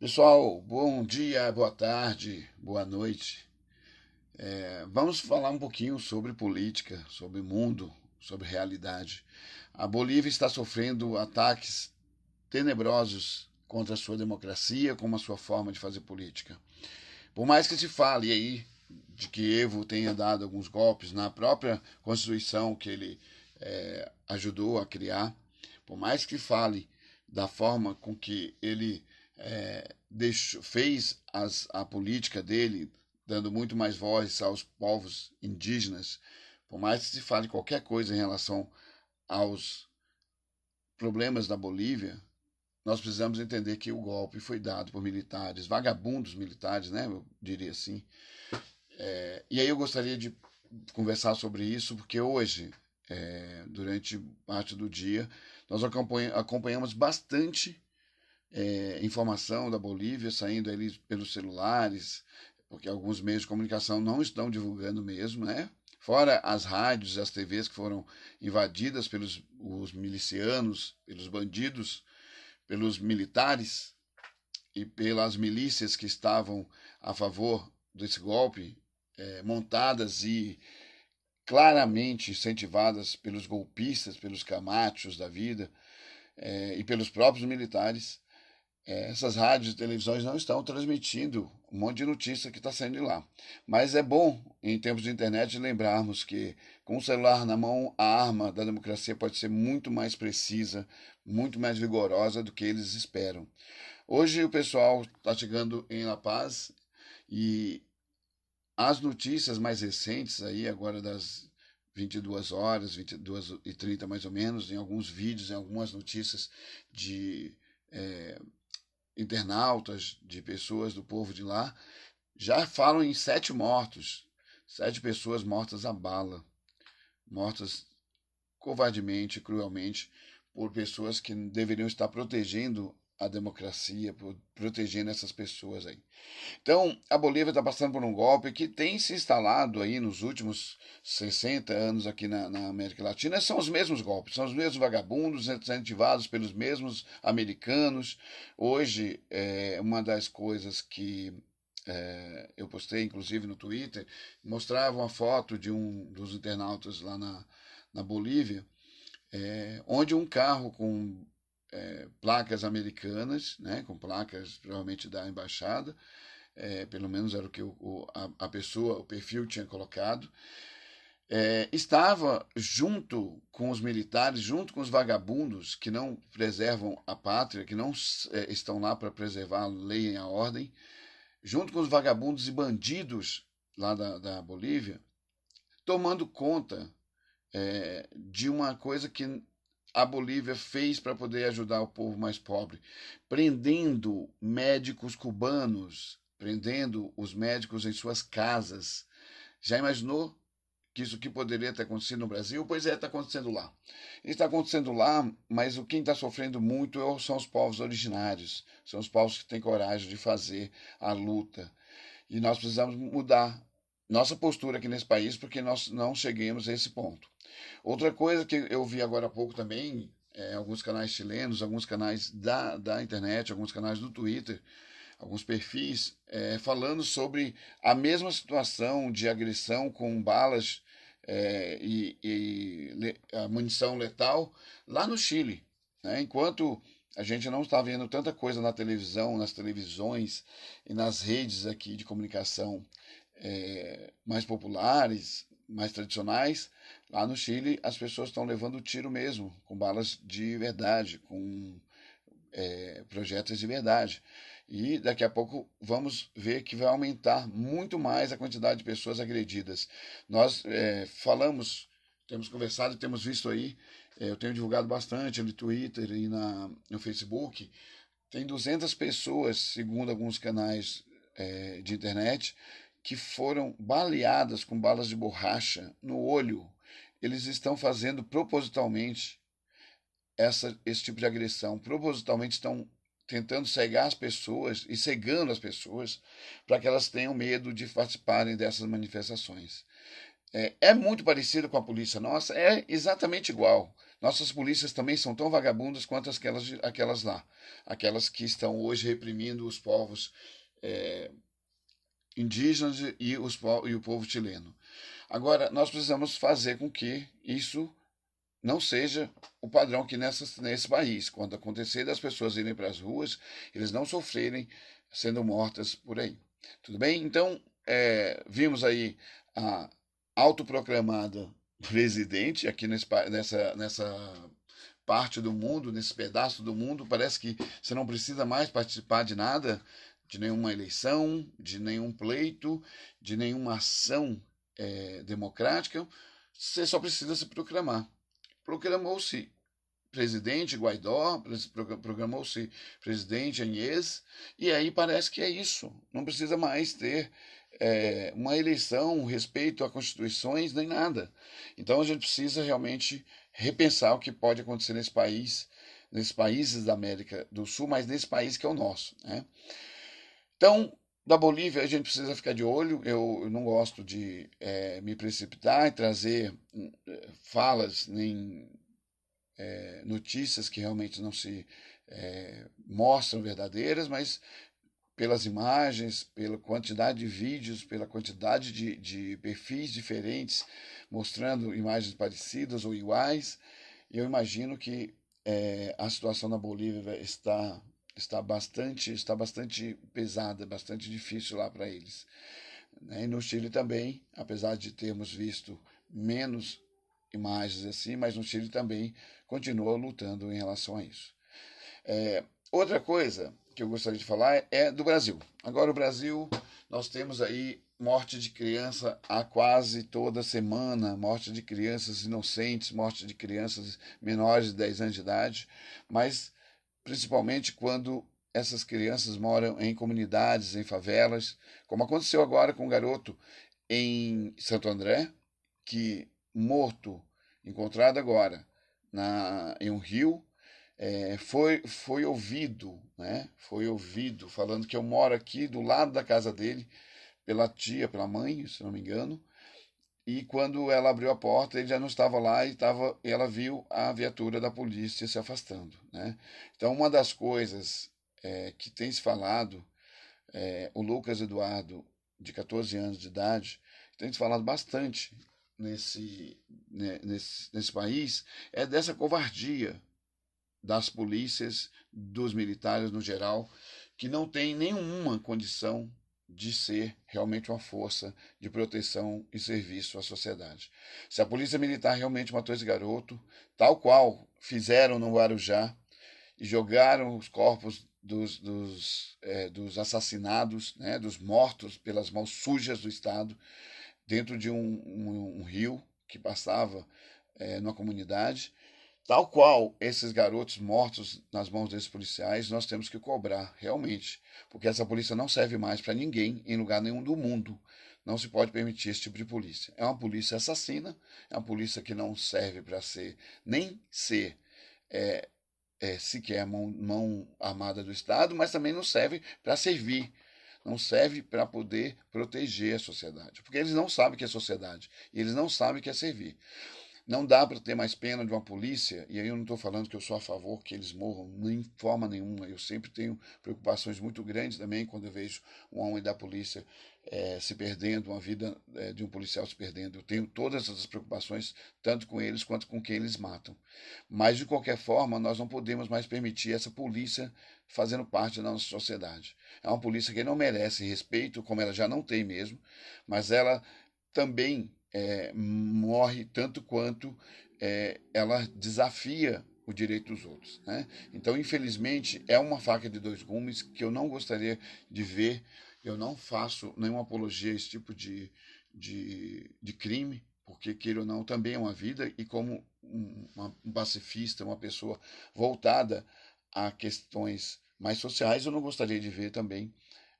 Pessoal, bom dia, boa tarde, boa noite. É, vamos falar um pouquinho sobre política, sobre mundo, sobre realidade. A Bolívia está sofrendo ataques tenebrosos contra a sua democracia, como a sua forma de fazer política. Por mais que se fale aí de que Evo tenha dado alguns golpes na própria Constituição que ele é, ajudou a criar, por mais que fale da forma com que ele é, fez as, a política dele, dando muito mais voz aos povos indígenas, por mais que se fale qualquer coisa em relação aos problemas da Bolívia, nós precisamos entender que o golpe foi dado por militares, vagabundos militares, né, eu diria assim. É, e aí eu gostaria de conversar sobre isso, porque hoje, é, durante parte do dia, nós acompanhamos bastante é, informação da Bolívia saindo ali pelos celulares, porque alguns meios de comunicação não estão divulgando mesmo, né? Fora as rádios e as TVs que foram invadidas pelos os milicianos, pelos bandidos, pelos militares e pelas milícias que estavam a favor desse golpe, é, montadas e claramente incentivadas pelos golpistas, pelos camachos da vida é, e pelos próprios militares é, essas rádios e televisões não estão transmitindo um monte de notícia que está saindo de lá. Mas é bom, em tempos de internet, lembrarmos que com o celular na mão, a arma da democracia pode ser muito mais precisa, muito mais vigorosa do que eles esperam. Hoje o pessoal está chegando em La Paz e as notícias mais recentes aí, agora das 22 horas, 22 e 30 mais ou menos, em alguns vídeos, em algumas notícias de é, internautas, de pessoas do povo de lá, já falam em sete mortos, sete pessoas mortas a bala, mortas covardemente, cruelmente, por pessoas que deveriam estar protegendo a democracia, protegendo essas pessoas aí. Então, a Bolívia está passando por um golpe que tem se instalado aí nos últimos 60 anos aqui na, na, América Latina. São os mesmos golpes, são os mesmos vagabundos incentivados pelos mesmos americanos. Hoje, é, uma das coisas que é, eu postei, inclusive no Twitter, mostrava uma foto de um dos internautas lá na, na Bolívia, é, onde um carro com é, placas americanas, né, com placas provavelmente da embaixada, é, pelo menos era o que o, o, a, a, pessoa, o perfil tinha colocado, é, estava junto com os militares, junto com os vagabundos que não preservam a pátria, que não é, estão lá para preservar a lei e a ordem, junto com os vagabundos e bandidos lá da, da Bolívia, tomando conta é, de uma coisa que a Bolívia fez para poder ajudar o povo mais pobre, prendendo médicos cubanos, prendendo os médicos em suas casas. Já imaginou que isso que poderia ter acontecido no Brasil? Pois é, está acontecendo lá. Está acontecendo lá, mas o quem está sofrendo muito é são os povos originários, são os povos que têm coragem de fazer a luta. E nós precisamos mudar nossa postura aqui nesse país porque nós não cheguemos a esse ponto. Outra coisa que eu vi agora há pouco também, é, alguns canais chilenos, alguns canais da, da internet, alguns canais do Twitter, alguns perfis, é, falando sobre a mesma situação de agressão com balas é, e, e le, munição letal lá no Chile. Né? Enquanto a gente não está vendo tanta coisa na televisão, nas televisões e nas redes aqui de comunicação é, mais populares, mais tradicionais, lá no Chile as pessoas estão levando tiro mesmo, com balas de verdade, com é, projéteis de verdade. E daqui a pouco vamos ver que vai aumentar muito mais a quantidade de pessoas agredidas. Nós é, falamos, temos conversado, temos visto aí, é, eu tenho divulgado bastante no Twitter e na, no Facebook, tem 200 pessoas, segundo alguns canais é, de internet, que foram baleadas com balas de borracha no olho. Eles estão fazendo propositalmente essa, esse tipo de agressão. Propositalmente estão tentando cegar as pessoas e cegando as pessoas para que elas tenham medo de participarem dessas manifestações. é, é muito parecido com a polícia nossa, é exatamente igual. Nossas polícias também são tão vagabundas quanto aquelas, aquelas lá, aquelas que estão hoje reprimindo os povos é, indígenas e, os, e o povo chileno. Agora, nós precisamos fazer com que isso não seja o padrão que nessa, nesse país. Quando acontecer das pessoas irem para as ruas, eles não sofrerem sendo mortas por aí. Tudo bem? Então, é, vimos aí a autoproclamada presidente aqui nesse, nessa, nessa parte do mundo, nesse pedaço do mundo, parece que você não precisa mais participar de nada, de nenhuma eleição, de nenhum pleito, de nenhuma ação é, democrática, você só precisa se proclamar. Proclamou-se presidente Guaidó, proclamou-se presidente Anhes, e aí parece que é isso. Não precisa mais ter é, uma eleição, um respeito a constituições, nem nada. Então a gente precisa realmente repensar o que pode acontecer nesse país, nesses países da América do Sul, mas nesse país que é o nosso. Né? Então, da Bolívia a gente precisa ficar de olho. Eu, eu não gosto de é, me precipitar e trazer é, falas nem é, notícias que realmente não se é, mostram verdadeiras, mas pelas imagens, pela quantidade de vídeos, pela quantidade de, de perfis diferentes mostrando imagens parecidas ou iguais. Eu imagino que é, a situação na Bolívia está está bastante está bastante pesada, bastante difícil lá para eles. Né? E no Chile também, apesar de termos visto menos imagens assim, mas no Chile também continua lutando em relação a isso. É, outra coisa que eu gostaria de falar é do Brasil. Agora, o Brasil, nós temos aí morte de criança a quase toda semana, morte de crianças inocentes, morte de crianças menores de 10 anos de idade, mas principalmente quando essas crianças moram em comunidades, em favelas, como aconteceu agora com um garoto em Santo André, que morto, encontrado agora na, em um rio, é, foi, foi ouvido, né? Foi ouvido falando que eu moro aqui do lado da casa dele, pela tia, pela mãe, se não me engano. E quando ela abriu a porta, ele já não estava lá e estava, ela viu a viatura da polícia se afastando. Né? Então, uma das coisas é, que tem se falado, é, o Lucas Eduardo, de 14 anos de idade, tem se falado bastante nesse, né, nesse, nesse país, é dessa covardia das polícias, dos militares no geral, que não tem nenhuma condição de ser realmente uma força de proteção e serviço à sociedade. Se a polícia militar realmente matou esse garoto, tal qual fizeram no Guarujá, e jogaram os corpos dos, dos, é, dos assassinados, né, dos mortos pelas mãos sujas do Estado, dentro de um, um, um rio que passava é, numa comunidade, Tal qual esses garotos mortos nas mãos desses policiais, nós temos que cobrar, realmente, porque essa polícia não serve mais para ninguém em lugar nenhum do mundo. Não se pode permitir esse tipo de polícia. É uma polícia assassina, é uma polícia que não serve para ser, nem ser é, é, sequer mão, mão armada do Estado, mas também não serve para servir não serve para poder proteger a sociedade, porque eles não sabem que é sociedade eles não sabem que é servir. Não dá para ter mais pena de uma polícia, e aí eu não estou falando que eu sou a favor que eles morram, nem forma nenhuma. Eu sempre tenho preocupações muito grandes também quando eu vejo um homem da polícia é, se perdendo, uma vida é, de um policial se perdendo. Eu tenho todas essas preocupações, tanto com eles quanto com quem eles matam. Mas, de qualquer forma, nós não podemos mais permitir essa polícia fazendo parte da nossa sociedade. É uma polícia que não merece respeito, como ela já não tem mesmo, mas ela também é, morre tanto quanto é, ela desafia o direito dos outros. Né? Então, infelizmente, é uma faca de dois gumes que eu não gostaria de ver. Eu não faço nenhuma apologia a esse tipo de, de, de crime, porque, queira ou não, também é uma vida, e como um, um pacifista, uma pessoa voltada a questões mais sociais, eu não gostaria de ver também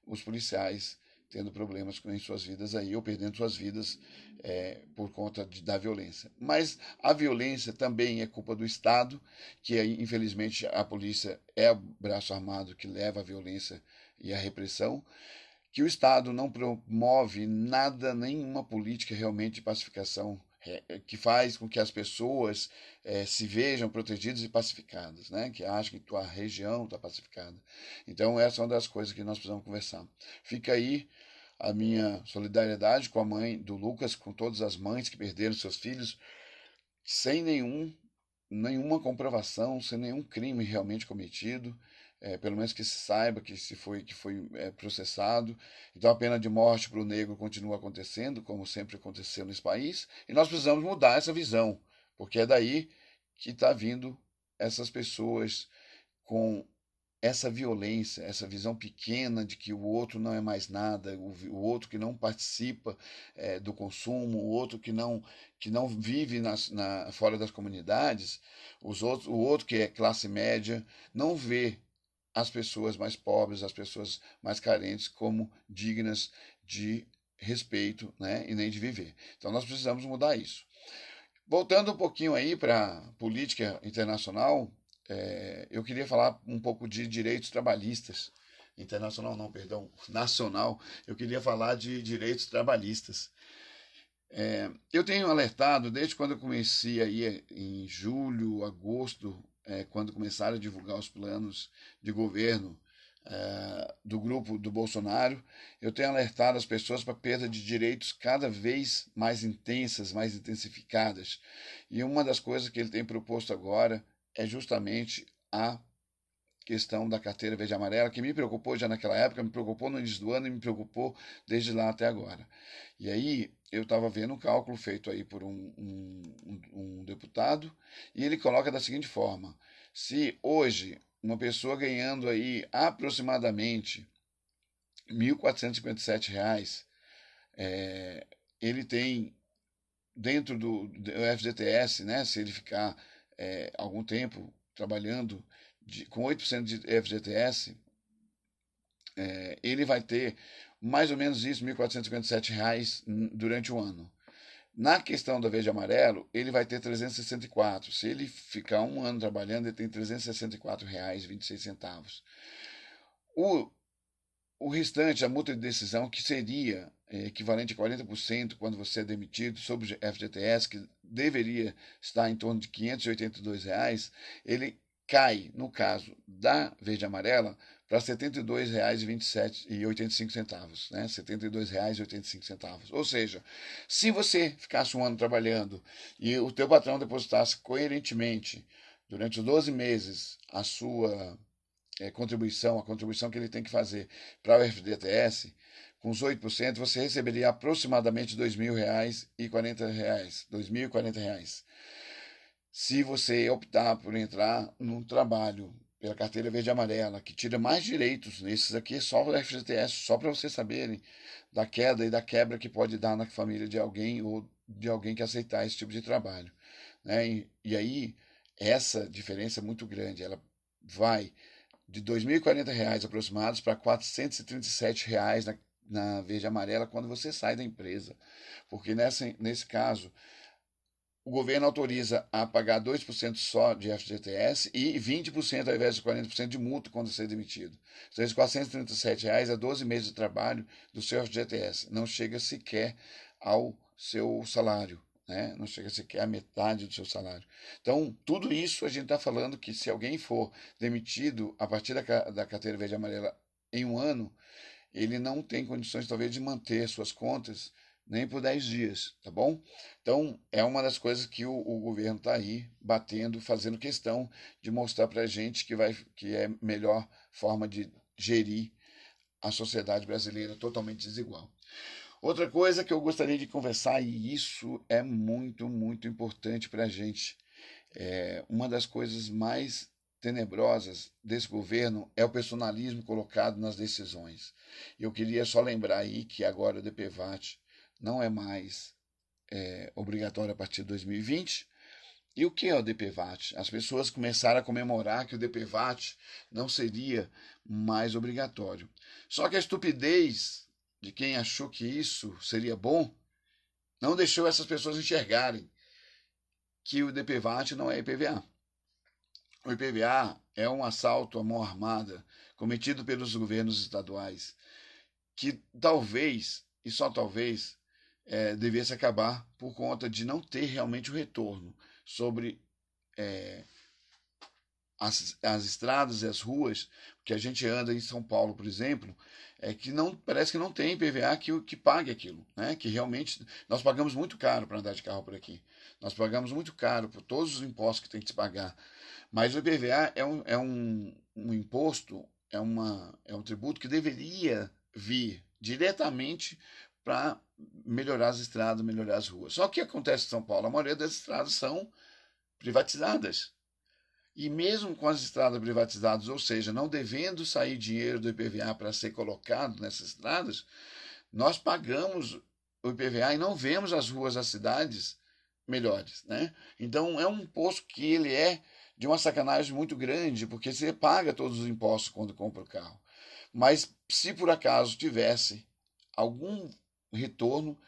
os policiais tendo problemas em suas vidas aí, ou perdendo suas vidas é, por conta de, da violência. Mas a violência também é culpa do Estado, que infelizmente a polícia é o braço armado que leva a violência e a repressão, que o Estado não promove nada, nenhuma política realmente de pacificação que faz com que as pessoas é, se vejam protegidas e pacificadas, né? que acham que tua região está pacificada. Então, essa é uma das coisas que nós precisamos conversar. Fica aí a minha solidariedade com a mãe do Lucas, com todas as mães que perderam seus filhos sem nenhum, nenhuma comprovação, sem nenhum crime realmente cometido é, pelo menos que se saiba que se foi que foi é, processado. Então a pena de morte para o negro continua acontecendo, como sempre aconteceu nesse país, e nós precisamos mudar essa visão, porque é daí que está vindo essas pessoas com essa violência, essa visão pequena de que o outro não é mais nada, o, outro que não participa é, do consumo, o outro que não que não vive nas, na, fora das comunidades, os outros, o outro que é classe média não vê as pessoas mais pobres, as pessoas mais carentes, como dignas de respeito né, e nem de viver. Então nós precisamos mudar isso. Voltando um pouquinho aí para a política internacional, é, eu queria falar um pouco de direitos trabalhistas. Internacional não, perdão, nacional. Eu queria falar de direitos trabalhistas. É, eu tenho alertado desde quando eu comecei aí em julho, agosto é, quando começaram a divulgar os planos de governo é, do grupo do Bolsonaro, eu tenho alertado as pessoas para perda de direitos cada vez mais intensas, mais intensificadas. E uma das coisas que ele tem proposto agora é justamente a questão da carteira verde amarela, que me preocupou já naquela época, me preocupou no início do ano e me preocupou desde lá até agora. E aí eu estava vendo um cálculo feito aí por um, um, um deputado, e ele coloca da seguinte forma: se hoje uma pessoa ganhando aí aproximadamente R$ 1.457, é, ele tem dentro do, do FGTS, né, se ele ficar é, algum tempo trabalhando de, com 8% de FGTS, é, ele vai ter mais ou menos isso, R$ 1.457 durante o ano. Na questão da verde e amarelo, ele vai ter 364. Se ele ficar um ano trabalhando, ele tem R$ 364,26. O, o restante, a multa de decisão, que seria é, equivalente a 40% quando você é demitido sobre FGTS, que deveria estar em torno de 582 reais, ele cai, no caso da verde amarela, para R$ 72,85, né? R$ 72,85. Ou seja, se você ficasse um ano trabalhando e o teu patrão depositasse coerentemente durante os 12 meses a sua é, contribuição, a contribuição que ele tem que fazer para o FGTS, com os 8%, você receberia aproximadamente R$ 2.040. R$ 2.040 se você optar por entrar num trabalho pela carteira verde e amarela, que tira mais direitos, nesses aqui só o FGTS, só para vocês saberem da queda e da quebra que pode dar na família de alguém ou de alguém que aceitar esse tipo de trabalho. Né? E, e aí, essa diferença é muito grande, ela vai de R$ 2.040 aproximados para 437 reais na, na verde e amarela quando você sai da empresa. Porque nessa, nesse caso, o governo autoriza a pagar 2% só de FGTS e 20% ao invés de 40% de multa quando ser demitido. Então, 437 reais é 12 meses de trabalho do seu FGTS. Não chega sequer ao seu salário. Né? Não chega sequer à metade do seu salário. Então, tudo isso a gente está falando que se alguém for demitido a partir da, da carteira verde e amarela em um ano, ele não tem condições, talvez, de manter suas contas nem por 10 dias, tá bom? Então, é uma das coisas que o, o governo está aí batendo, fazendo questão de mostrar para a gente que, vai, que é melhor forma de gerir a sociedade brasileira totalmente desigual. Outra coisa que eu gostaria de conversar, e isso é muito, muito importante para a gente, é uma das coisas mais tenebrosas desse governo é o personalismo colocado nas decisões. Eu queria só lembrar aí que agora o DPVAT não é mais é, obrigatório a partir de 2020. E o que é o DPVAT? As pessoas começaram a comemorar que o DPVAT não seria mais obrigatório. Só que a estupidez de quem achou que isso seria bom não deixou essas pessoas enxergarem que o DPVAT não é IPVA. O IPVA é um assalto à mão armada cometido pelos governos estaduais que talvez, e só talvez, é, devesse acabar por conta de não ter realmente o retorno sobre é, as, as estradas e as ruas que a gente anda em São Paulo, por exemplo, é que não parece que não tem PVA que, que pague aquilo, né? Que realmente nós pagamos muito caro para andar de carro por aqui. Nós pagamos muito caro por todos os impostos que tem que se pagar. Mas o IPVA é um, é um, um imposto, é, uma, é um tributo que deveria vir diretamente para melhorar as estradas, melhorar as ruas. Só que acontece em São Paulo, a maioria das estradas são privatizadas. E mesmo com as estradas privatizadas, ou seja, não devendo sair dinheiro do IPVA para ser colocado nessas estradas, nós pagamos o IPVA e não vemos as ruas das cidades melhores, né? Então é um imposto que ele é de uma sacanagem muito grande, porque você paga todos os impostos quando compra o carro. Mas se por acaso tivesse algum retorno,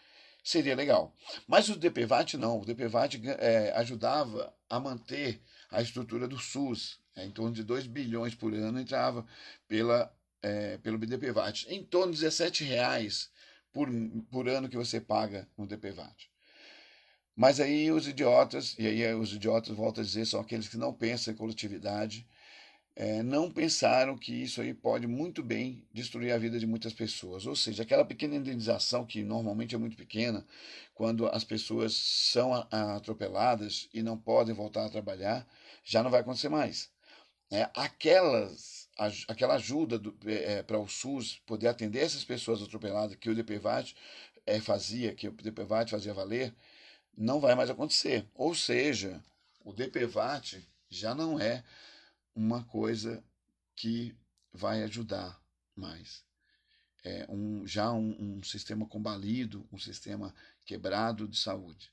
seria legal. Mas o DPVAT não, o DPVAT é, ajudava a manter a estrutura do SUS. É, em torno de 2 bilhões por ano entrava pela, é, pelo DPVAT. Em torno de 17 reais por, por ano que você paga no DPVAT. Mas aí os idiotas, e aí os idiotas, volto a dizer, são aqueles que não pensam em coletividade, é, não pensaram que isso aí pode muito bem destruir a vida de muitas pessoas. Ou seja, aquela pequena indenização, que normalmente é muito pequena, quando as pessoas são atropeladas e não podem voltar a trabalhar, já não vai acontecer mais. É, aquelas, aquela ajuda é, para o SUS poder atender essas pessoas atropeladas que o DPVAT fazia, que o DPVAT fazia valer, não vai mais acontecer. Ou seja, o DPVAT já não é uma coisa que vai ajudar mais. É um, já um, um sistema combalido, um sistema quebrado de saúde.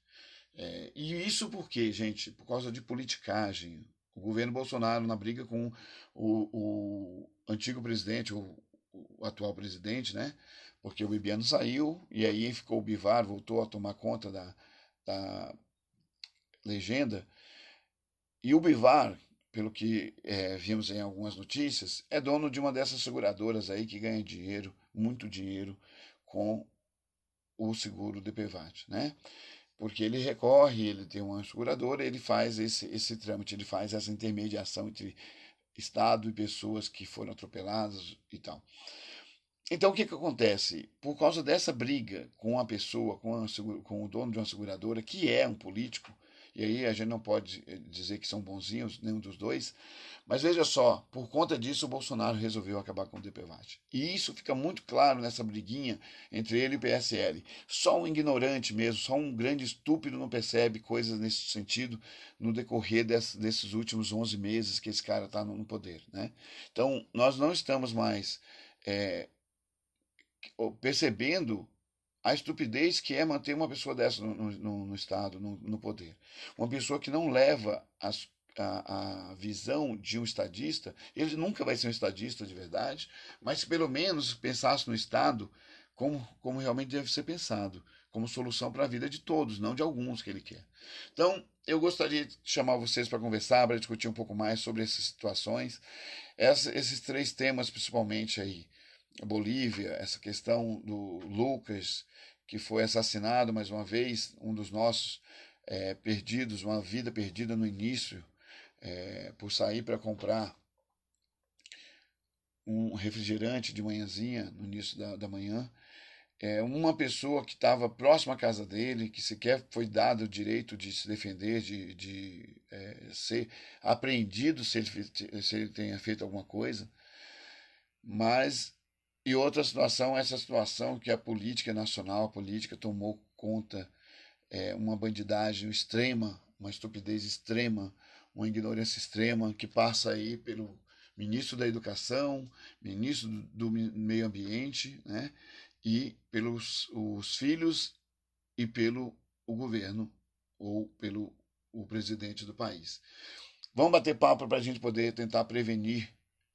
É, e isso por quê, gente? Por causa de politicagem. O governo Bolsonaro, na briga com o, o antigo presidente, o, o atual presidente, né? Porque o Bibiano saiu e aí ficou o Bivar, voltou a tomar conta da, da legenda. E o Bivar, pelo que é, vimos em algumas notícias, é dono de uma dessas seguradoras aí que ganha dinheiro, muito dinheiro, com o seguro DPVAT, né? Porque ele recorre, ele tem uma seguradora, ele faz esse, esse trâmite, ele faz essa intermediação entre Estado e pessoas que foram atropeladas e tal. Então, o que, que acontece? Por causa dessa briga com a pessoa, com, a, com o dono de uma seguradora, que é um político, e aí a gente não pode eh, dizer que são bonzinhos, nenhum dos dois. Mas veja só, por conta disso o Bolsonaro resolveu acabar com o DPVAT. E isso fica muito claro nessa briguinha entre ele e o PSL. Só um ignorante mesmo, só um grande estúpido não percebe coisas nesse sentido no decorrer desse, desses últimos 11 meses que esse cara está no poder. Né? Então, nós não estamos mais é, percebendo a estupidez que é manter uma pessoa dessa no, no, no Estado, no, no, poder. Uma pessoa que não leva as, a, a, visão de um estadista, ele nunca vai ser um estadista de verdade, mas pelo menos pensasse no Estado como, como realmente deve ser pensado, como solução para a vida de todos, não de alguns que ele quer. Então, eu gostaria de chamar vocês para conversar, para discutir um pouco mais sobre essas situações, essa, esses três temas principalmente aí Bolívia, essa questão do Lucas, que foi assassinado mais uma vez, um dos nossos é, perdidos, uma vida perdida no início, é, por sair para comprar um refrigerante de manhãzinha, no início da, da manhã. É, uma pessoa que estava próxima à casa dele, que sequer foi dado o direito de se defender, de, de é, ser apreendido se ele, se ele tenha feito alguma coisa. Mas e outra situação, essa situação que a política nacional, a política tomou conta, é, uma bandidagem extrema, uma estupidez extrema, uma ignorância extrema que passa aí pelo ministro da Educação, ministro do Meio Ambiente, né, e pelos os filhos e pelo o governo ou pelo o presidente do país. Vamos bater papo para a gente poder tentar prevenir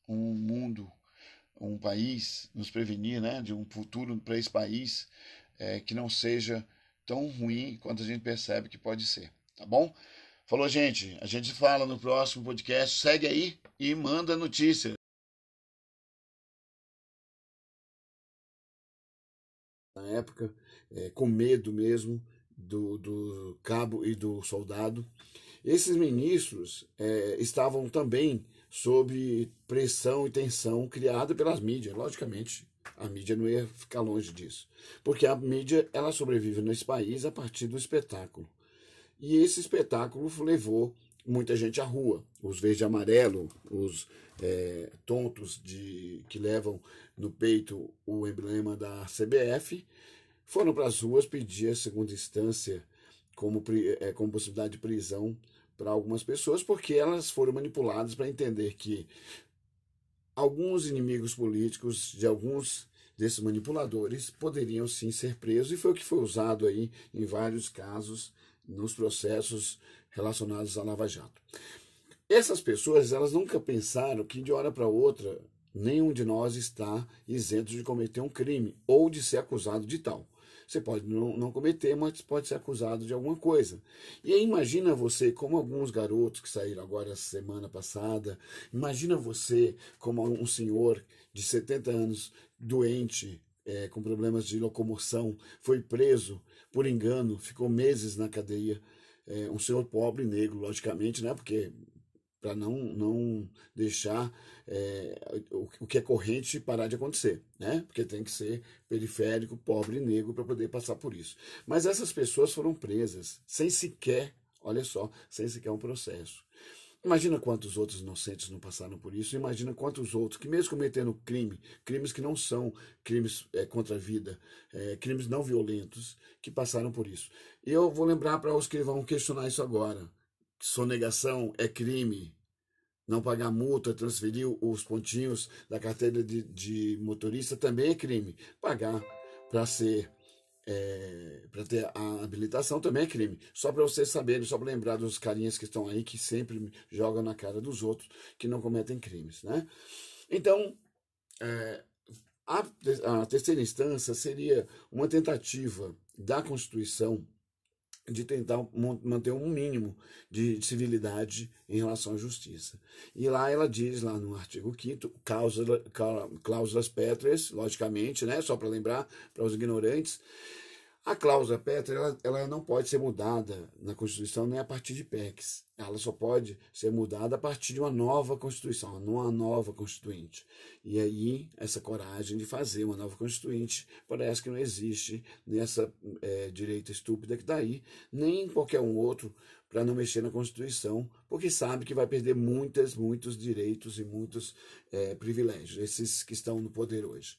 um mundo um país, nos prevenir né, de um futuro para esse país é, que não seja tão ruim quanto a gente percebe que pode ser. Tá bom? Falou, gente. A gente fala no próximo podcast. Segue aí e manda notícias. na época, é, com medo mesmo do, do cabo e do soldado. Esses ministros é, estavam também sob pressão e tensão criada pelas mídias, logicamente. A mídia não ia ficar longe disso, porque a mídia ela sobrevive nesse país a partir do espetáculo. E esse espetáculo levou muita gente à rua. Os verde e amarelo, os é, tontos de, que levam no peito o emblema da CBF, foram para as ruas pedir a segunda instância como, é, como possibilidade de prisão para algumas pessoas, porque elas foram manipuladas para entender que alguns inimigos políticos de alguns desses manipuladores poderiam sim ser presos, e foi o que foi usado aí em vários casos nos processos relacionados à Lava Jato. Essas pessoas, elas nunca pensaram que de hora para outra nenhum de nós está isento de cometer um crime ou de ser acusado de tal. Você pode não, não cometer, mas pode ser acusado de alguma coisa. E aí imagina você, como alguns garotos que saíram agora semana passada, imagina você como um senhor de 70 anos, doente, é, com problemas de locomoção, foi preso por engano, ficou meses na cadeia. É, um senhor pobre, negro, logicamente, né? Porque para não, não deixar é, o, o, que é corrente parar de acontecer, né? Porque tem que ser periférico, pobre negro para poder passar por isso. Mas essas pessoas foram presas sem sequer, olha só, sem sequer um processo. Imagina quantos outros inocentes não passaram por isso. Imagina quantos outros que, mesmo cometendo crime, crimes que não são crimes é, contra a vida, é, crimes não violentos, que passaram por isso. E eu vou lembrar para os que vão questionar isso agora sonegação é crime. Não pagar multa, transferir os pontinhos da carteira de, de motorista também é crime. Pagar para ser é, para ter a habilitação também é crime. Só para vocês saberem, só para lembrar dos carinhas que estão aí que sempre jogam na cara dos outros que não cometem crimes, né? Então, é, a, a terceira instância seria uma tentativa da Constituição de tentar manter um mínimo de civilidade em relação à justiça. E lá ela diz, lá no artigo 5 cláusula, cláusulas pétreas, logicamente, né, só para lembrar para os ignorantes, a cláusula pétrea ela, ela, não pode ser mudada na Constituição nem a partir de PECs. Ela só pode ser mudada a partir de uma nova Constituição, uma nova Constituinte. E aí, essa coragem de fazer uma nova Constituinte parece que não existe nessa é, direita estúpida que está aí, nem em qualquer um outro, para não mexer na Constituição, porque sabe que vai perder muitos, muitos direitos e muitos é, privilégios, esses que estão no poder hoje.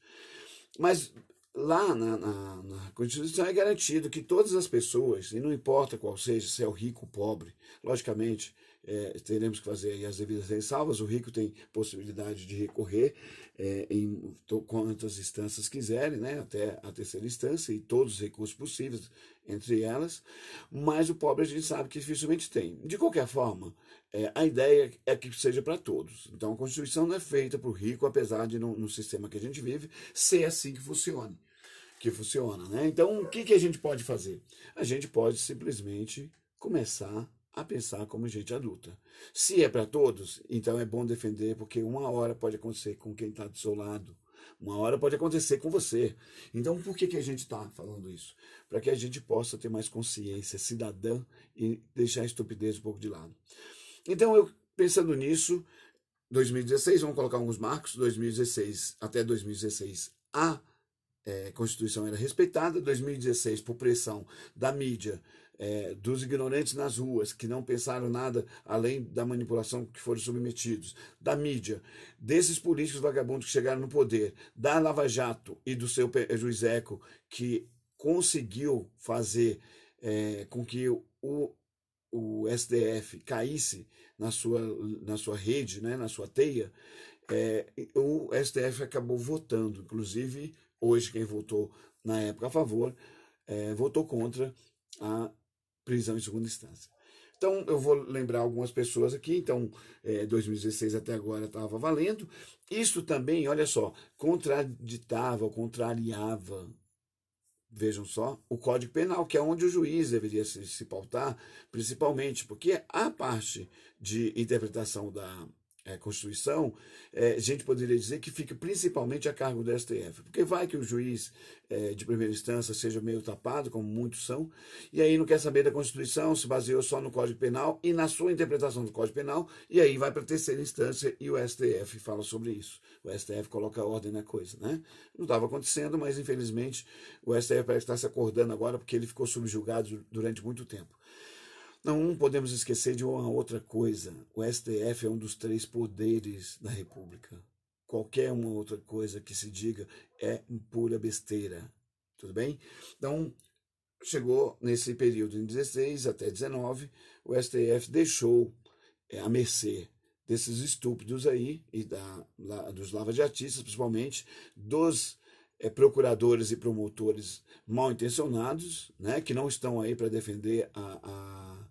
Mas lá na, na, na, Constituição é garantido que todas as pessoas, e não importa qual seja, se é o rico ou pobre, logicamente é, teremos que fazer as devidas ressalvas, o rico tem possibilidade de recorrer é, em quantas instâncias quiserem, né, até a terceira instância, e todos os recursos possíveis entre elas, mas o pobre a gente sabe que dificilmente tem. De qualquer forma, é, a ideia é que seja para todos. Então a Constituição não é feita para o rico, apesar de no, no sistema que a gente vive ser assim que funcione que funciona, né? Então, o que, que a gente pode fazer? A gente pode simplesmente começar a pensar como gente adulta. Se é para todos, então é bom defender, porque uma hora pode acontecer com quem está do seu lado, uma hora pode acontecer com você. Então, por que, que a gente está falando isso? Para que a gente possa ter mais consciência cidadã e deixar a estupidez um pouco de lado. Então, eu pensando nisso, 2016, vamos colocar alguns marcos, 2016 até 2016, a é, Constituição era respeitada, 2016, por pressão da mídia, é, dos ignorantes nas ruas, que não pensaram nada além da manipulação que foram submetidos, da mídia, desses políticos vagabundos que chegaram no poder, da Lava Jato e do seu juiz Eco, que conseguiu fazer é, com que o, o STF caísse na sua, na sua rede, né, na sua teia, é, o STF acabou votando, inclusive Hoje, quem votou na época a favor, é, votou contra a prisão em segunda instância. Então, eu vou lembrar algumas pessoas aqui. Então, é, 2016 até agora estava valendo. Isso também, olha só, contraditava, contrariava, vejam só, o Código Penal, que é onde o juiz deveria se, se pautar, principalmente porque a parte de interpretação da é, Constituição, é, a gente poderia dizer que fica principalmente a cargo do STF. Porque vai que o juiz é, de primeira instância seja meio tapado, como muitos são, e aí não quer saber da Constituição, se baseou só no Código Penal e na sua interpretação do Código Penal, e aí vai para a terceira instância e o STF fala sobre isso. O STF coloca ordem na coisa. Né? Não estava acontecendo, mas infelizmente o STF parece estar se acordando agora porque ele ficou subjugado durante muito tempo. Não podemos esquecer de uma outra coisa. O STF é um dos três poderes da República. Qualquer uma outra coisa que se diga é pura besteira. Tudo bem? Então, chegou nesse período, em 16 até 19, o STF deixou é, a mercê desses estúpidos aí, e da, lá, dos lava-jatistas, principalmente, dos é, procuradores e promotores mal intencionados, né, que não estão aí para defender a, a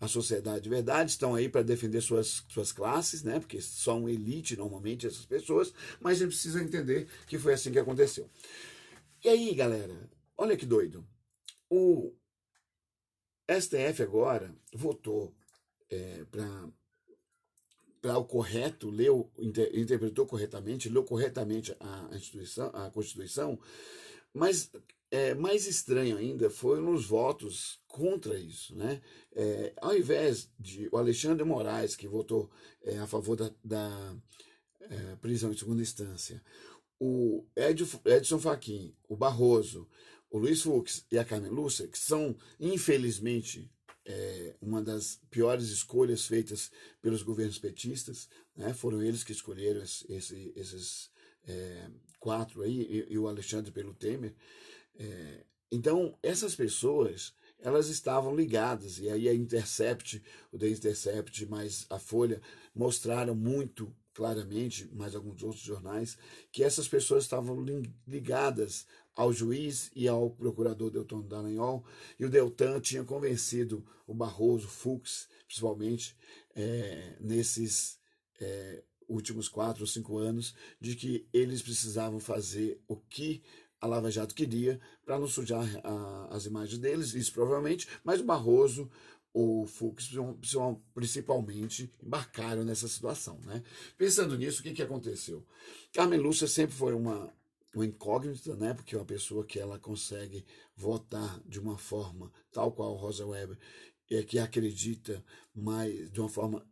a sociedade de verdade, estão aí para defender suas, suas classes, né? porque são elite normalmente essas pessoas, mas a gente precisa entender que foi assim que aconteceu. E aí, galera, olha que doido. O STF agora votou é, para o correto, leu, inter, interpretou corretamente, leu corretamente a, instituição, a Constituição, mas é, mais estranho ainda foi nos votos contra isso. Né? É, ao invés de o Alexandre Moraes, que votou é, a favor da, da é, prisão em segunda instância, o Edson Fachin, o Barroso, o Luiz Fux e a Carmen Lúcia, que são, infelizmente, é, uma das piores escolhas feitas pelos governos petistas, né? foram eles que escolheram esse, esses é, quatro aí, e, e, o Alexandre pelo Temer. É, então, essas pessoas, elas estavam ligadas, e aí a Intercept, o The Intercept, mais a Folha, mostraram muito claramente, mais alguns outros jornais, que essas pessoas estavam ligadas ao juiz e ao procurador Deltan Dallagnol, e o Deltan tinha convencido o Barroso, Fux, principalmente, é, nesses é, últimos quatro ou cinco anos, de que eles precisavam fazer o que a Lava Jato queria para não sujar a, as imagens deles, isso provavelmente, mas o Barroso, o Fux principalmente embarcaram nessa situação. Né? Pensando nisso, o que, que aconteceu? Carmen Lúcia sempre foi uma, uma incógnita, né? porque é uma pessoa que ela consegue votar de uma forma tal qual Rosa Weber, é, que acredita mais de uma forma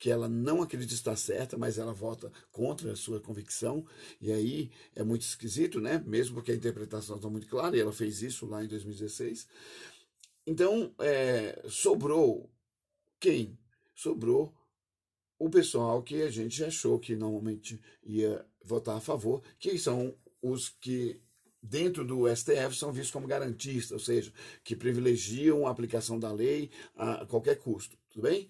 que ela não acredita estar certa, mas ela vota contra a sua convicção, e aí é muito esquisito, né? Mesmo porque a interpretação está muito clara, e ela fez isso lá em 2016. Então, é, sobrou quem? Sobrou o pessoal que a gente achou que normalmente ia votar a favor, que são os que dentro do STF são vistos como garantistas, ou seja, que privilegiam a aplicação da lei a qualquer custo, tudo bem?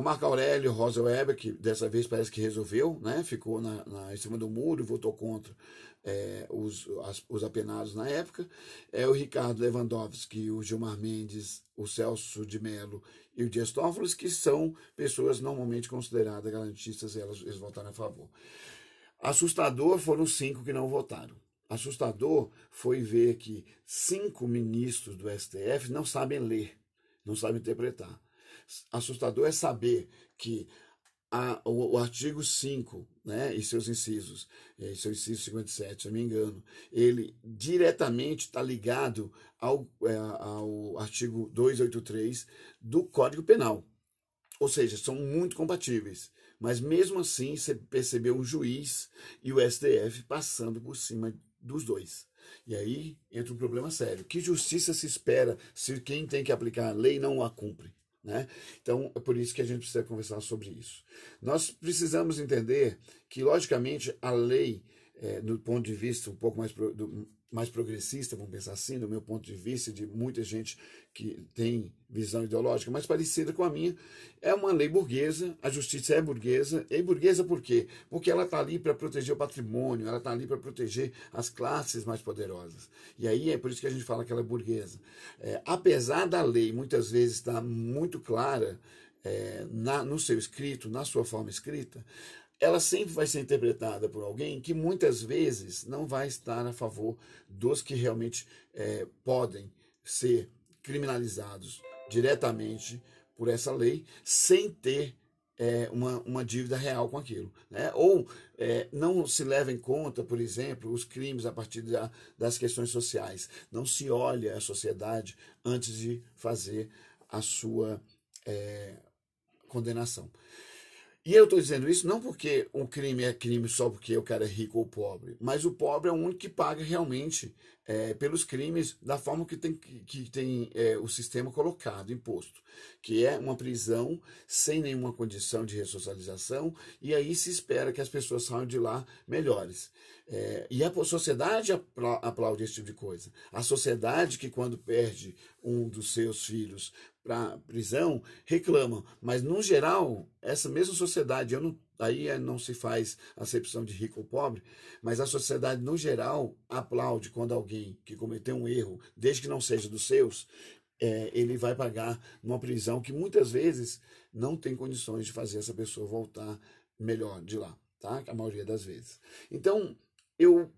Marco Aurélio Rosa Weber, que dessa vez parece que resolveu, né? ficou na, na em cima do muro e votou contra é, os, as, os apenados na época. É o Ricardo Lewandowski, o Gilmar Mendes, o Celso de Mello e o Dias Toffoli, que são pessoas normalmente consideradas garantistas, elas, eles votaram a favor. Assustador foram os cinco que não votaram. Assustador foi ver que cinco ministros do STF não sabem ler, não sabem interpretar assustador é saber que a, o, o, artigo 5, né, e seus incisos, e seu inciso 57, se eu não me engano, ele diretamente está ligado ao, é, ao artigo 283 do Código Penal. Ou seja, são muito compatíveis. Mas mesmo assim, você percebeu o juiz e o STF passando por cima dos dois. E aí entra um problema sério. Que justiça se espera se quem tem que aplicar a lei não a cumpre? Né? Então, é por isso que a gente precisa conversar sobre isso. Nós precisamos entender que, logicamente, a lei, é, do ponto de vista um pouco mais, do, mais progressista, vamos pensar assim, do meu ponto de vista, de muita gente que tem visão ideológica mais parecida com a minha, é uma lei burguesa, a justiça é burguesa, e burguesa por quê? Porque ela está ali para proteger o patrimônio, ela está ali para proteger as classes mais poderosas. E aí é por isso que a gente fala que ela é burguesa. É, apesar da lei muitas vezes estar muito clara é, na, no seu escrito, na sua forma escrita, ela sempre vai ser interpretada por alguém que muitas vezes não vai estar a favor dos que realmente é, podem ser criminalizados diretamente por essa lei, sem ter é, uma, uma dívida real com aquilo. Né? Ou é, não se leva em conta, por exemplo, os crimes a partir da, das questões sociais. Não se olha a sociedade antes de fazer a sua é, condenação. E eu estou dizendo isso não porque um crime é crime só porque o cara é rico ou pobre, mas o pobre é o único que paga realmente é, pelos crimes da forma que tem, que tem é, o sistema colocado, imposto, que é uma prisão sem nenhuma condição de ressocialização, e aí se espera que as pessoas saiam de lá melhores. É, e a sociedade aplaude esse tipo de coisa. A sociedade que, quando perde um dos seus filhos para prisão reclamam, mas no geral essa mesma sociedade, não, aí é, não se faz acepção de rico ou pobre, mas a sociedade no geral aplaude quando alguém que cometeu um erro, desde que não seja dos seus, é, ele vai pagar numa prisão que muitas vezes não tem condições de fazer essa pessoa voltar melhor de lá, tá? A maioria das vezes. Então eu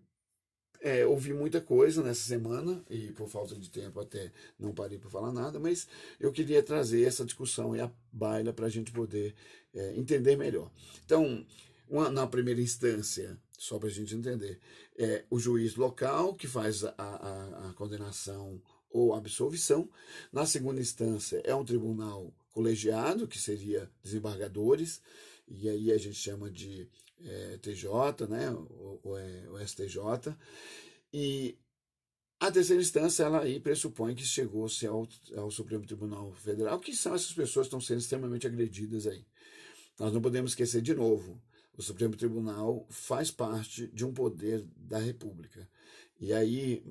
é, ouvi muita coisa nessa semana e por falta de tempo até não parei para falar nada, mas eu queria trazer essa discussão e a baila para a gente poder é, entender melhor. Então, uma, na primeira instância, só para a gente entender, é o juiz local que faz a, a, a condenação ou absolvição. Na segunda instância, é um tribunal colegiado, que seria desembargadores, e aí a gente chama de é, TJ, né, o, o STJ, e a terceira instância, ela aí pressupõe que chegou-se ao, ao Supremo Tribunal Federal, que são essas pessoas que estão sendo extremamente agredidas aí. Nós não podemos esquecer de novo, o Supremo Tribunal faz parte de um poder da República. E aí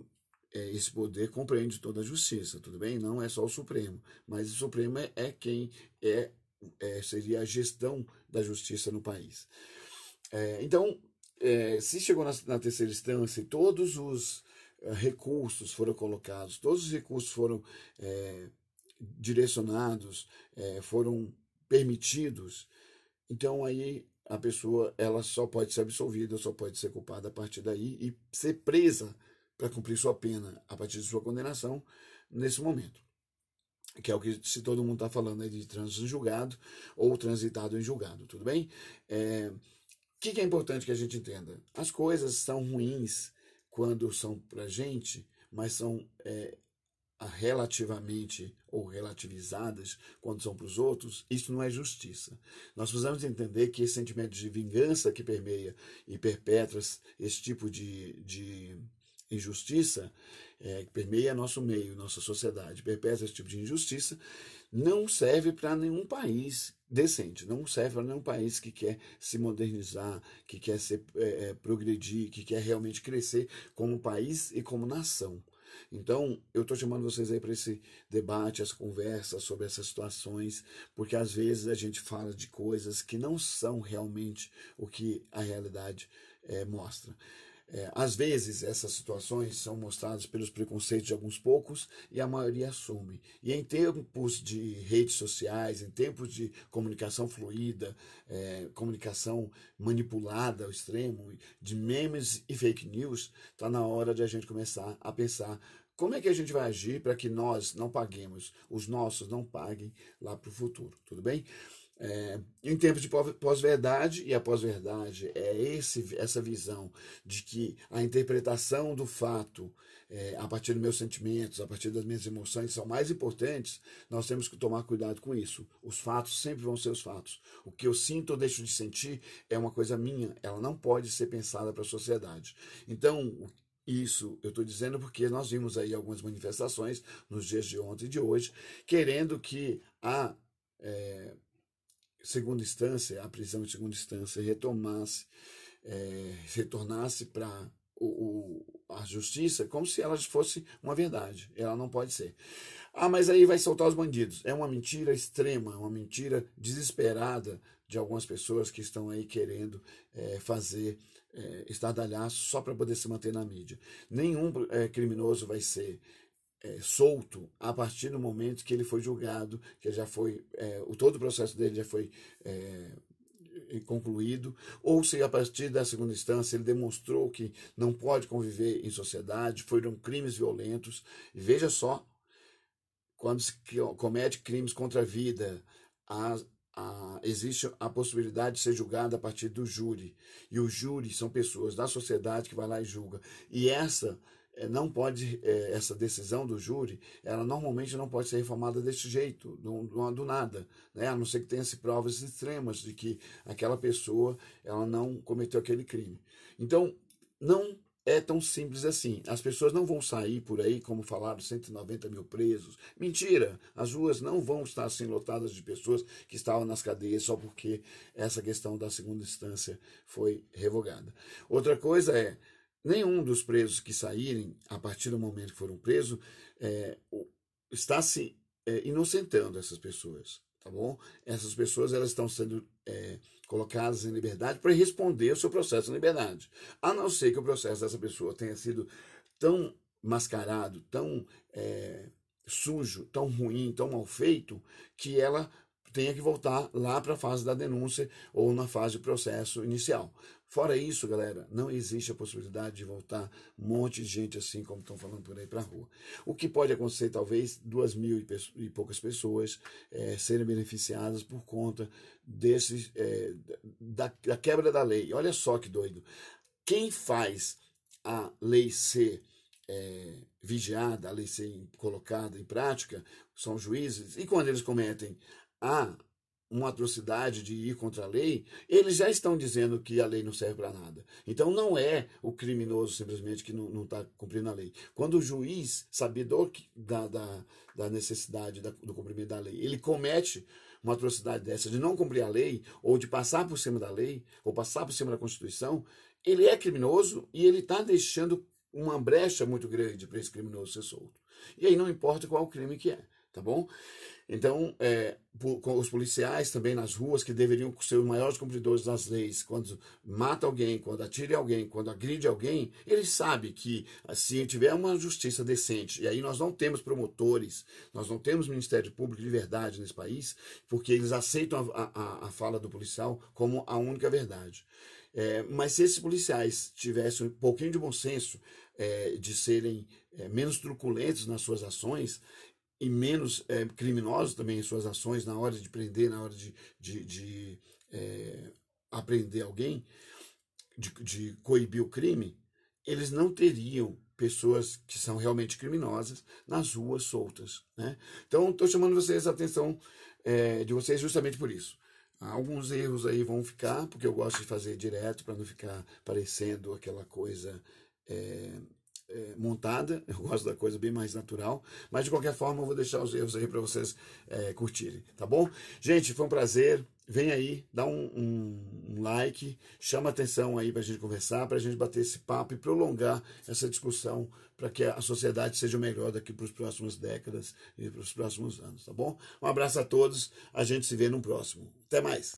é, esse poder compreende toda a justiça, tudo bem? Não é só o Supremo, mas o Supremo é, é quem é, é, seria a gestão da justiça no país. É, então, é, se chegou na, na, terceira instância e todos os uh, recursos foram colocados, todos os recursos foram é, direcionados, é, foram permitidos, então aí a pessoa ela só pode ser absolvida, só pode ser culpada a partir daí e ser presa para cumprir sua pena a partir de sua condenação nesse momento que é o que se todo mundo está falando aí de trânsito em julgado ou transitado em julgado, tudo bem? É, que, que é importante que a gente entenda? As coisas são ruins quando são para gente, mas são é, relativamente ou relativizadas quando são para os outros, isso não é justiça. Nós precisamos entender que esse sentimento de vingança que permeia e perpetra esse tipo de, de injustiça, é, que permeia nosso meio, nossa sociedade, perpetra esse tipo de injustiça, não serve para nenhum país decente, não serve para nenhum país que quer se modernizar, que quer ser, é, é, progredir, que quer realmente crescer como país e como nação. Então, eu estou chamando vocês aí para esse debate, essa conversa sobre essas situações, porque às vezes a gente fala de coisas que não são realmente o que a realidade é, mostra. É, às vezes, essas situações são mostradas pelos preconceitos de alguns poucos e a maioria assume. E em tempos de redes sociais, em tempos de comunicação fluida, é, comunicação manipulada ao extremo, de memes e fake news, está na hora de a gente começar a pensar como é que a gente vai agir para que nós não paguemos, os nossos não paguem lá para o futuro, tudo bem? É, em tempos de pós-verdade, e a pós-verdade é esse, essa visão de que a interpretação do fato, é, a partir dos meus sentimentos, a partir das minhas emoções, são mais importantes, nós temos que tomar cuidado com isso. Os fatos sempre vão ser os fatos. O que eu sinto ou deixo de sentir é uma coisa minha, ela não pode ser pensada para a sociedade. Então, isso eu estou dizendo porque nós vimos aí algumas manifestações nos dias de ontem e de hoje, querendo que a. É, segunda instância, a prisão em segunda instância, retomasse, é, retornasse para a justiça como se ela fosse uma verdade. Ela não pode ser. Ah, mas aí vai soltar os bandidos. É uma mentira extrema, uma mentira desesperada de algumas pessoas que estão aí querendo é, fazer é, estardalhaço só para poder se manter na mídia. Nenhum é, criminoso vai ser é, solto a partir do momento que ele foi julgado, que já foi é, o todo o processo dele já foi é, concluído, ou se a partir da segunda instância ele demonstrou que não pode conviver em sociedade, foram crimes violentos. E veja só, quando se comete crimes contra a vida, a, a, existe a possibilidade de ser julgada a partir do júri. E o júri são pessoas da sociedade que vai lá e julga. E essa não pode, é, essa decisão do júri, ela normalmente não pode ser reformada desse jeito, do, do nada, né? a não ser que tenha-se provas extremas de que aquela pessoa ela não cometeu aquele crime. Então, não é tão simples assim. As pessoas não vão sair por aí, como falaram, 190 mil presos. Mentira! As ruas não vão estar assim lotadas de pessoas que estavam nas cadeias só porque essa questão da segunda instância foi revogada. Outra coisa é nenhum dos presos que saírem, a partir do momento que foram presos, é, está se é, inocentando essas pessoas, tá bom? Essas pessoas elas estão sendo é, colocadas em liberdade para responder o seu processo de liberdade, a não ser que o processo dessa pessoa tenha sido tão mascarado, tão é, sujo, tão ruim, tão mal feito, que ela tenha que voltar lá para a fase da denúncia ou na fase do processo inicial. Fora isso, galera, não existe a possibilidade de voltar um monte de gente assim, como estão falando por aí para a rua. O que pode acontecer, talvez, duas mil e poucas pessoas é, serem beneficiadas por conta desse, é, da, da quebra da lei. Olha só que doido. Quem faz a lei ser é, vigiada, a lei ser colocada em prática, são juízes, e quando eles cometem a uma atrocidade de ir contra a lei, eles já estão dizendo que a lei não serve para nada. Então não é o criminoso simplesmente que não está cumprindo a lei. Quando o juiz, sabedor da, da, da necessidade da, do cumprimento da lei, ele comete uma atrocidade dessa de não cumprir a lei, ou de passar por cima da lei, ou passar por cima da Constituição, ele é criminoso e ele está deixando uma brecha muito grande para esse criminoso ser solto. E aí não importa qual o crime que é, tá bom? Então, é, os policiais também nas ruas, que deveriam ser os maiores cumpridores das leis, quando mata alguém, quando atira alguém, quando agride alguém, eles sabem que se tiver uma justiça decente, e aí nós não temos promotores, nós não temos Ministério Público de verdade nesse país, porque eles aceitam a, a, a fala do policial como a única verdade. É, mas se esses policiais tivessem um pouquinho de bom senso, é, de serem é, menos truculentos nas suas ações, e menos é, criminosos também em suas ações na hora de prender, na hora de, de, de é, apreender alguém, de, de coibir o crime, eles não teriam pessoas que são realmente criminosas nas ruas soltas. Né? Então, estou chamando vocês a atenção é, de vocês justamente por isso. Alguns erros aí vão ficar, porque eu gosto de fazer direto para não ficar parecendo aquela coisa é, é, montada, eu gosto da coisa bem mais natural, mas de qualquer forma eu vou deixar os erros aí para vocês é, curtirem, tá bom? Gente, foi um prazer, vem aí, dá um, um, um like, chama atenção aí para a gente conversar, para a gente bater esse papo e prolongar essa discussão para que a sociedade seja melhor daqui para as próximas décadas e para os próximos anos, tá bom? Um abraço a todos, a gente se vê no próximo. Até mais!